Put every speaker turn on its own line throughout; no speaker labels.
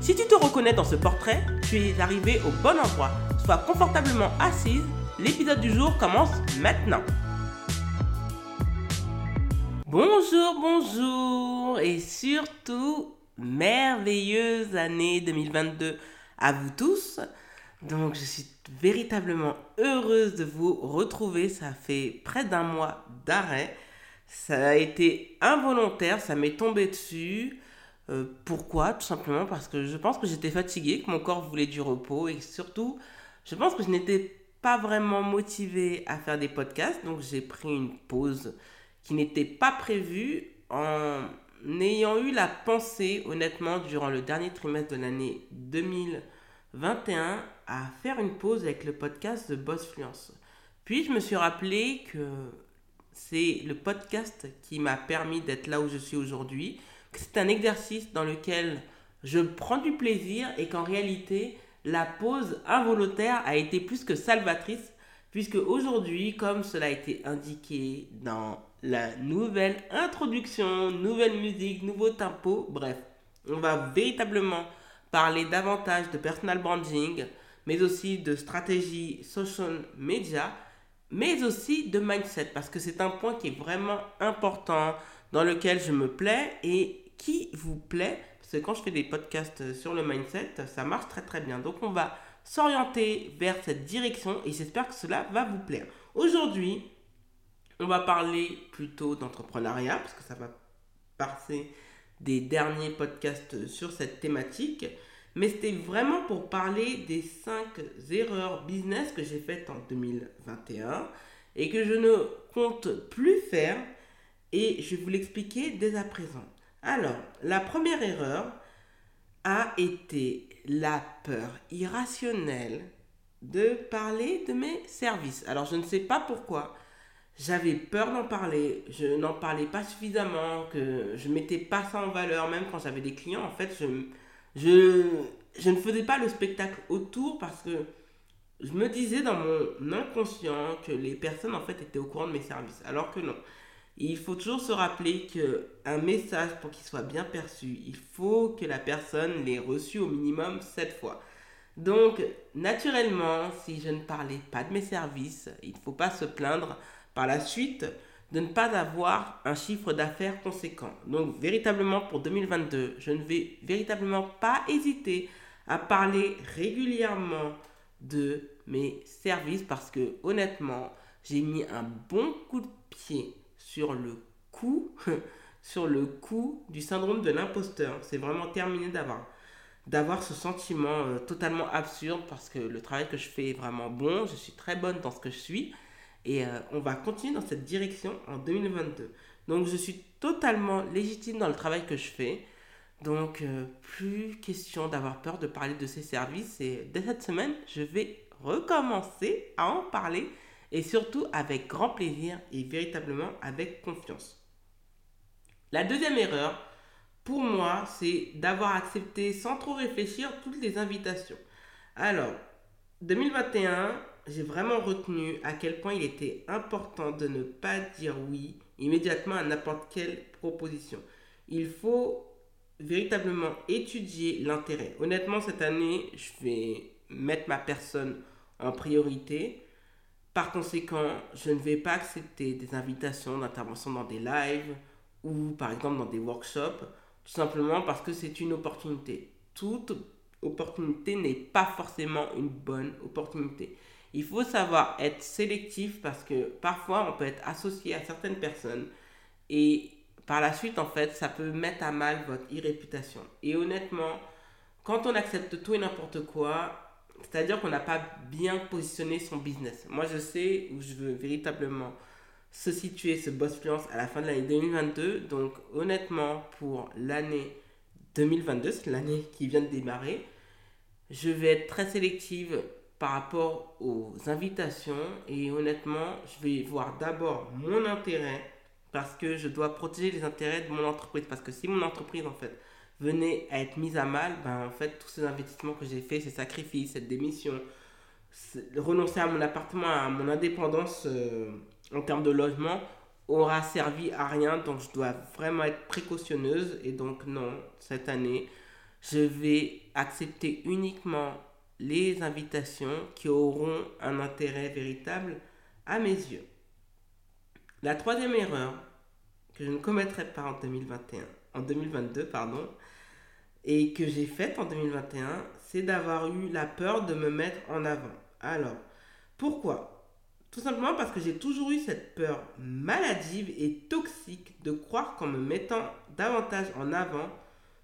Si tu te reconnais dans ce portrait, tu es arrivé au bon endroit. Sois confortablement assise. L'épisode du jour commence maintenant. Bonjour, bonjour et surtout merveilleuse année 2022 à vous tous. Donc je suis véritablement heureuse de vous retrouver. Ça fait près d'un mois d'arrêt. Ça a été involontaire, ça m'est tombé dessus. Euh, pourquoi? Tout simplement parce que je pense que j'étais fatiguée, que mon corps voulait du repos et surtout, je pense que je n'étais pas vraiment motivée à faire des podcasts. Donc j'ai pris une pause qui n'était pas prévue en ayant eu la pensée, honnêtement, durant le dernier trimestre de l'année 2021, à faire une pause avec le podcast de Boss Fluence. Puis je me suis rappelé que c'est le podcast qui m'a permis d'être là où je suis aujourd'hui, c'est un exercice dans lequel je prends du plaisir et qu'en réalité, la pause involontaire a été plus que salvatrice, puisque aujourd'hui, comme cela a été indiqué dans la nouvelle introduction, nouvelle musique, nouveau tempo, bref, on va véritablement parler davantage de personal branding, mais aussi de stratégie social media mais aussi de mindset, parce que c'est un point qui est vraiment important, dans lequel je me plais et qui vous plaît, parce que quand je fais des podcasts sur le mindset, ça marche très très bien. Donc on va s'orienter vers cette direction et j'espère que cela va vous plaire. Aujourd'hui, on va parler plutôt d'entrepreneuriat, parce que ça va passer des derniers podcasts sur cette thématique mais c'était vraiment pour parler des 5 erreurs business que j'ai faites en 2021 et que je ne compte plus faire et je vais vous l'expliquer dès à présent. Alors, la première erreur a été la peur irrationnelle de parler de mes services. Alors, je ne sais pas pourquoi. J'avais peur d'en parler, je n'en parlais pas suffisamment, que je mettais pas ça en valeur, même quand j'avais des clients. En fait, je, je, je ne faisais pas le spectacle autour parce que je me disais dans mon inconscient que les personnes en fait étaient au courant de mes services. Alors que non. Il faut toujours se rappeler que un message pour qu'il soit bien perçu, il faut que la personne l'ait reçu au minimum sept fois. Donc, naturellement, si je ne parlais pas de mes services, il ne faut pas se plaindre par la suite de ne pas avoir un chiffre d'affaires conséquent. Donc, véritablement pour 2022, je ne vais véritablement pas hésiter à parler régulièrement de mes services parce que honnêtement, j'ai mis un bon coup de pied sur le coup, sur le coup du syndrome de l'imposteur. C'est vraiment terminé d'avoir d'avoir ce sentiment euh, totalement absurde parce que le travail que je fais est vraiment bon, je suis très bonne dans ce que je suis et euh, on va continuer dans cette direction en 2022. Donc je suis totalement légitime dans le travail que je fais. Donc euh, plus question d'avoir peur de parler de ces services et dès cette semaine, je vais recommencer à en parler et surtout avec grand plaisir et véritablement avec confiance. La deuxième erreur, pour moi, c'est d'avoir accepté sans trop réfléchir toutes les invitations. Alors, 2021, j'ai vraiment retenu à quel point il était important de ne pas dire oui immédiatement à n'importe quelle proposition. Il faut véritablement étudier l'intérêt. Honnêtement, cette année, je vais mettre ma personne en priorité. Par conséquent, je ne vais pas accepter des invitations d'intervention dans des lives ou par exemple dans des workshops, tout simplement parce que c'est une opportunité. Toute opportunité n'est pas forcément une bonne opportunité. Il faut savoir être sélectif parce que parfois on peut être associé à certaines personnes et par la suite en fait ça peut mettre à mal votre e-réputation. Et honnêtement, quand on accepte tout et n'importe quoi, c'est-à-dire qu'on n'a pas bien positionné son business. Moi je sais où je veux véritablement se situer ce boss fluence à la fin de l'année 2022. Donc honnêtement pour l'année 2022, c'est l'année qui vient de démarrer, Je vais être très sélective par rapport aux invitations et honnêtement, je vais voir d'abord mon intérêt parce que je dois protéger les intérêts de mon entreprise. Parce que si mon entreprise, en fait, venait à être mise à mal, ben, en fait, tous ces investissements que j'ai faits, ces sacrifices, cette démission, renoncer à mon appartement, à mon indépendance euh, en termes de logement, aura servi à rien. Donc, je dois vraiment être précautionneuse. Et donc, non, cette année, je vais accepter uniquement les invitations qui auront un intérêt véritable à mes yeux. La troisième erreur que je ne commettrai pas en 2021, en 2022, pardon, et que j'ai faite en 2021, c'est d'avoir eu la peur de me mettre en avant. Alors, pourquoi? Tout simplement parce que j'ai toujours eu cette peur maladive et toxique de croire qu'en me mettant davantage en avant,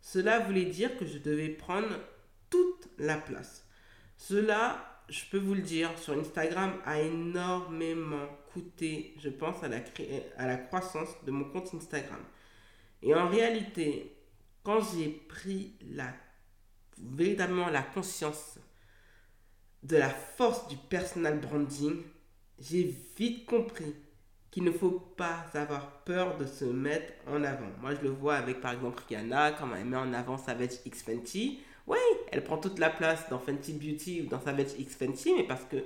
cela voulait dire que je devais prendre toute la place. Cela, je peux vous le dire, sur Instagram a énormément coûté, je pense, à la, à la croissance de mon compte Instagram. Et en réalité, quand j'ai pris la, véritablement la conscience de la force du personal branding, j'ai vite compris qu'il ne faut pas avoir peur de se mettre en avant. Moi, je le vois avec, par exemple, Rihanna, quand elle met en avant Savage X Fenty. Oui, elle prend toute la place dans Fenty Beauty ou dans Savage X Fenty, mais parce que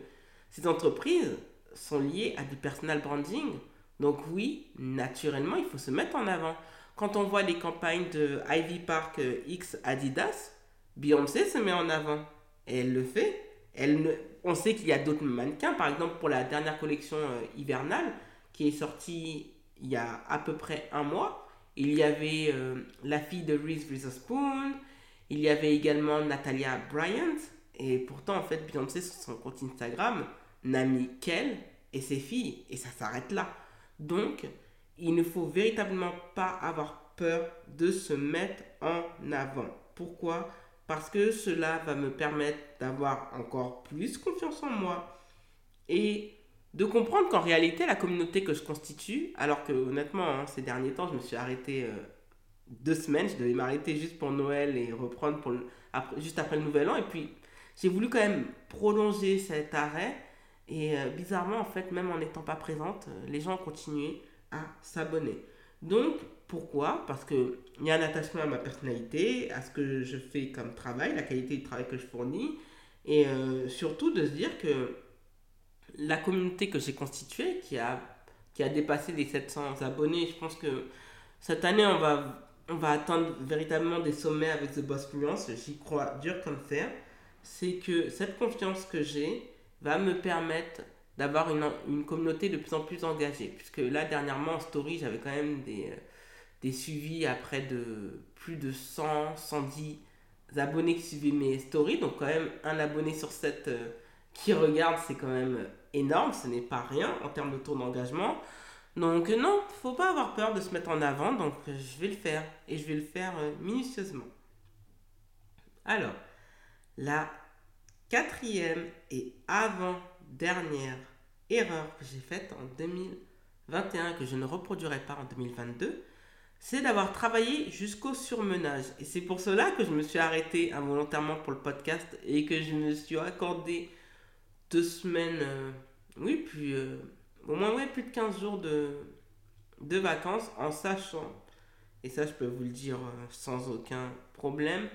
ces entreprises sont liées à du personal branding. Donc oui, naturellement, il faut se mettre en avant. Quand on voit les campagnes de Ivy Park euh, X Adidas, Beyoncé se met en avant. Et elle le fait. Elle On sait qu'il y a d'autres mannequins, par exemple pour la dernière collection euh, hivernale, qui est sortie il y a à peu près un mois. Il y avait euh, la fille de Reese Witherspoon, il y avait également Natalia Bryant, et pourtant en fait Beyoncé sur son compte Instagram n'a mis qu'elle et ses filles, et ça s'arrête là. Donc, il ne faut véritablement pas avoir peur de se mettre en avant. Pourquoi? Parce que cela va me permettre d'avoir encore plus confiance en moi et de comprendre qu'en réalité, la communauté que je constitue, alors que honnêtement, hein, ces derniers temps, je me suis arrêté euh, deux semaines, je devais m'arrêter juste pour Noël et reprendre juste après le Nouvel An, et puis j'ai voulu quand même prolonger cet arrêt, et euh, bizarrement, en fait, même en n'étant pas présente, euh, les gens ont continué à s'abonner. Donc, pourquoi? Parce qu'il y a un attachement à ma personnalité, à ce que je fais comme travail, la qualité du travail que je fournis, et surtout de se dire que la communauté que j'ai constituée, qui a, qui a dépassé les 700 abonnés, je pense que cette année, on va, on va atteindre véritablement des sommets avec The Boss Fluence. J'y crois dur comme fer. C'est que cette confiance que j'ai va me permettre d'avoir une, une, communauté de plus en plus engagée. Puisque là, dernièrement, en story, j'avais quand même des, euh, des suivis après de plus de 100, 110 abonnés qui suivaient mes stories. Donc, quand même, un abonné sur 7 euh, qui regarde, c'est quand même énorme, ce n'est pas rien en termes de taux d'engagement. Donc non, faut pas avoir peur de se mettre en avant, donc je vais le faire et je vais le faire euh, minutieusement. Alors, la quatrième et avant-dernière erreur que j'ai faite en 2021 que je ne reproduirai pas en 2022, c'est d'avoir travaillé jusqu'au surmenage. Et c'est pour cela que je me suis arrêté involontairement pour le podcast et que je me suis accordé deux semaines, euh, oui, puis euh, au moins ouais, plus de 15 jours de, de vacances en sachant, et ça je peux vous le dire euh, sans aucun problème,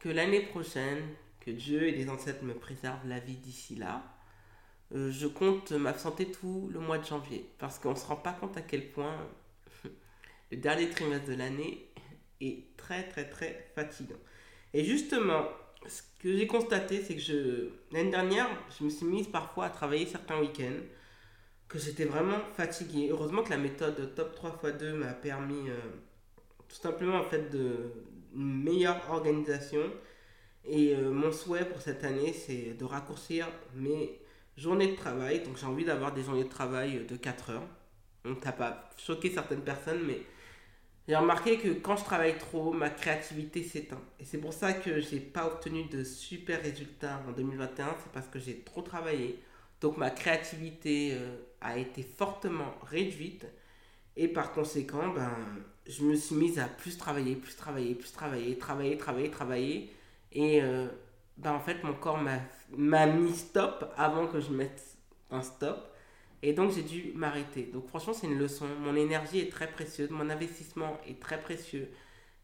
que l'année prochaine, que Dieu et les ancêtres me préservent la vie d'ici là, je compte m'absenter tout le mois de janvier parce qu'on ne se rend pas compte à quel point le dernier trimestre de l'année est très très très fatigant. Et justement, ce que j'ai constaté, c'est que l'année dernière, je me suis mise parfois à travailler certains week-ends, que j'étais vraiment fatiguée. Heureusement que la méthode Top 3 x 2 m'a permis euh, tout simplement en fait de une meilleure organisation. Et euh, mon souhait pour cette année, c'est de raccourcir mes journées de travail. Donc j'ai envie d'avoir des journées de travail de 4 heures. Donc ça pas choqué certaines personnes, mais j'ai remarqué que quand je travaille trop, ma créativité s'éteint. Et c'est pour ça que j'ai pas obtenu de super résultats en 2021, c'est parce que j'ai trop travaillé. Donc ma créativité euh, a été fortement réduite. Et par conséquent, ben, je me suis mise à plus travailler, plus travailler, plus travailler, travailler, travailler, travailler. Et euh, bah en fait, mon corps m'a mis stop avant que je mette un stop. Et donc, j'ai dû m'arrêter. Donc, franchement, c'est une leçon. Mon énergie est très précieuse. Mon investissement est très précieux.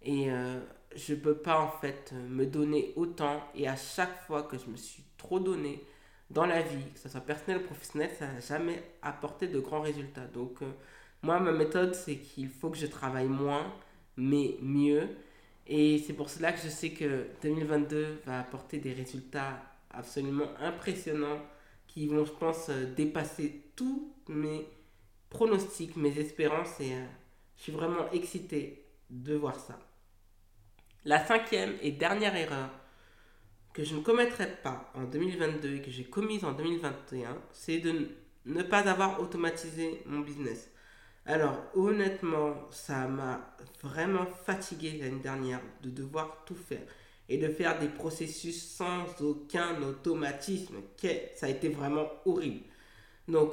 Et euh, je ne peux pas, en fait, me donner autant. Et à chaque fois que je me suis trop donné dans la vie, que ce soit personnel ou professionnel, ça n'a jamais apporté de grands résultats. Donc, euh, moi, ma méthode, c'est qu'il faut que je travaille moins, mais mieux. Et c'est pour cela que je sais que 2022 va apporter des résultats absolument impressionnants qui vont, je pense, euh, dépasser tous mes pronostics, mes espérances. Et euh, je suis vraiment excité de voir ça. La cinquième et dernière erreur que je ne commettrai pas en 2022 et que j'ai commise en 2021, c'est de ne pas avoir automatisé mon business. Alors honnêtement, ça m'a vraiment fatigué l'année dernière de devoir tout faire et de faire des processus sans aucun automatisme. Ça a été vraiment horrible. Donc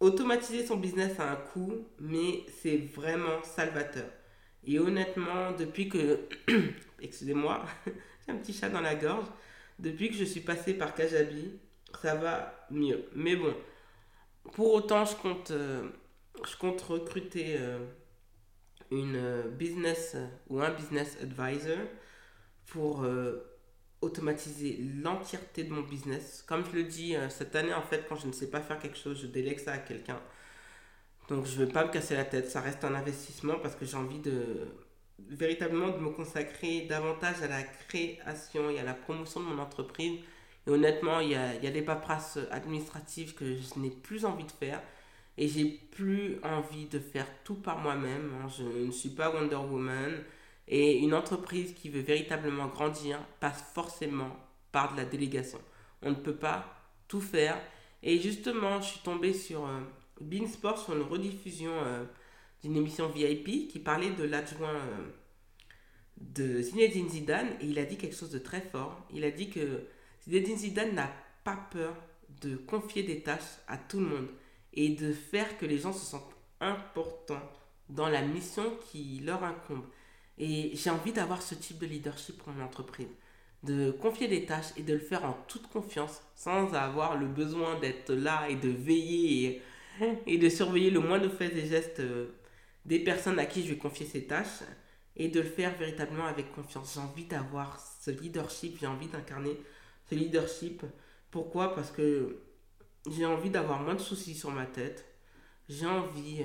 automatiser son business a un coût, mais c'est vraiment salvateur. Et honnêtement, depuis que... Excusez-moi, j'ai un petit chat dans la gorge. Depuis que je suis passé par Kajabi, ça va mieux. Mais bon, pour autant, je compte... Euh, je compte recruter euh, une euh, business euh, ou un business advisor pour automatiser l'entièreté de mon business. Comme je le dis, cette année, en fait, quand je ne sais pas faire quelque chose, je délègue ça à quelqu'un. Donc, je ne veux pas me casser la tête. Ça reste un investissement parce que j'ai envie de véritablement de me consacrer davantage à la création et à la promotion de mon entreprise. Et honnêtement, il y a, il y a des paperasses administratives que je n'ai plus envie de faire. Et j'ai plus envie de faire tout par moi-même. Hein. Je ne suis pas Wonder Woman. Et une entreprise qui veut véritablement grandir passe forcément par de la délégation. On ne peut pas tout faire. Et justement, je suis tombée sur euh, Beansport sur une rediffusion euh, d'une émission VIP qui parlait de l'adjoint euh, de Zinedine Zidane. Et il a dit quelque chose de très fort. Il a dit que Zinedine Zidane n'a pas peur de confier des tâches à tout le monde et de faire que les gens se sentent importants dans la mission qui leur incombe. Et j'ai envie d'avoir ce type de leadership pour mon entreprise, de confier des tâches et de le faire en toute confiance, sans avoir le besoin d'être là et de veiller et, de surveiller le moindre fait et gestes euh, des personnes à qui je vais confier ces tâches et de le faire véritablement avec confiance. J'ai envie d'avoir ce leadership, j'ai envie d'incarner ce leadership. Pourquoi? Parce que j'ai envie d'avoir moins de soucis sur ma tête. J'ai envie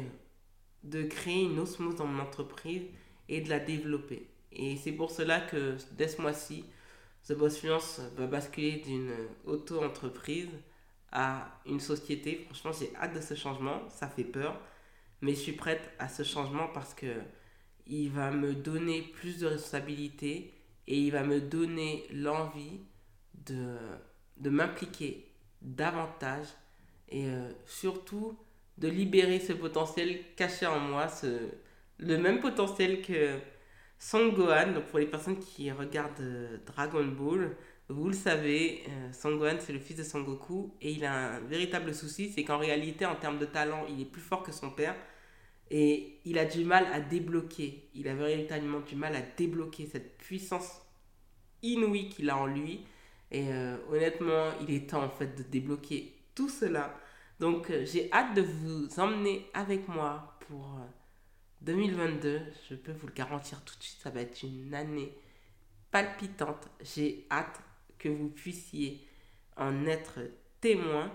de créer une osmose dans mon entreprise et de la développer. Et c'est pour cela que dès ce mois-ci, The Boss Finance va basculer d'une auto-entreprise à une société. Franchement, j'ai hâte de ce changement. Ça fait peur. Mais je suis prête à ce changement parce que il va me donner plus de responsabilités et il va me donner l'envie de, de m'impliquer davantage et euh, surtout de libérer ce potentiel caché en moi, ce, le même potentiel que Son Gohan. Donc pour les personnes qui regardent euh, Dragon Ball, vous le savez, euh, Son Gohan c'est le fils de Son Goku et il a un véritable souci, c'est qu'en réalité en termes de talent, il est plus fort que son père et il a du mal à débloquer. Il a véritablement du mal à débloquer cette puissance inouïe qu'il a en lui et euh, honnêtement, il est temps en fait de débloquer tout cela. Donc euh, j'ai hâte de vous emmener avec moi pour 2022. Euh, Je peux vous le garantir tout de suite, ça va être une année palpitante. J'ai hâte que vous puissiez en être témoin.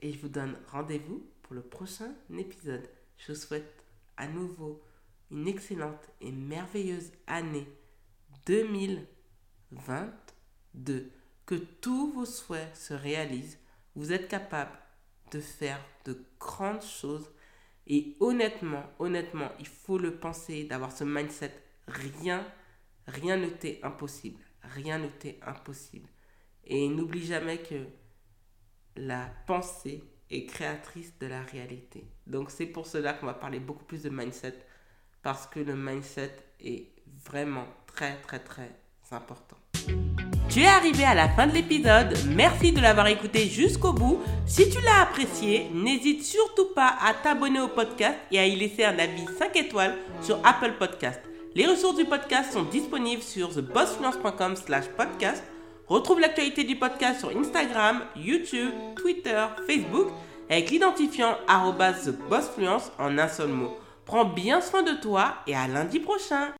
Et je vous donne rendez-vous pour le prochain épisode. Je vous souhaite à nouveau une excellente et merveilleuse année 2022 que tous vos souhaits se réalisent, vous êtes capable de faire de grandes choses. Et honnêtement, honnêtement, il faut le penser, d'avoir ce mindset. Rien, rien ne t'est impossible. Rien ne t'est impossible. Et n'oublie jamais que la pensée est créatrice de la réalité. Donc c'est pour cela qu'on va parler beaucoup plus de mindset. Parce que le mindset est vraiment très, très, très important. Tu es arrivé à la fin de l'épisode, merci de l'avoir écouté jusqu'au bout. Si tu l'as apprécié, n'hésite surtout pas à t'abonner au podcast et à y laisser un avis 5 étoiles sur Apple Podcast. Les ressources du podcast sont disponibles sur thebossfinance.com slash podcast. Retrouve l'actualité du podcast sur Instagram, YouTube, Twitter, Facebook avec l'identifiant TheBossFluence en un seul mot. Prends bien soin de toi et à lundi prochain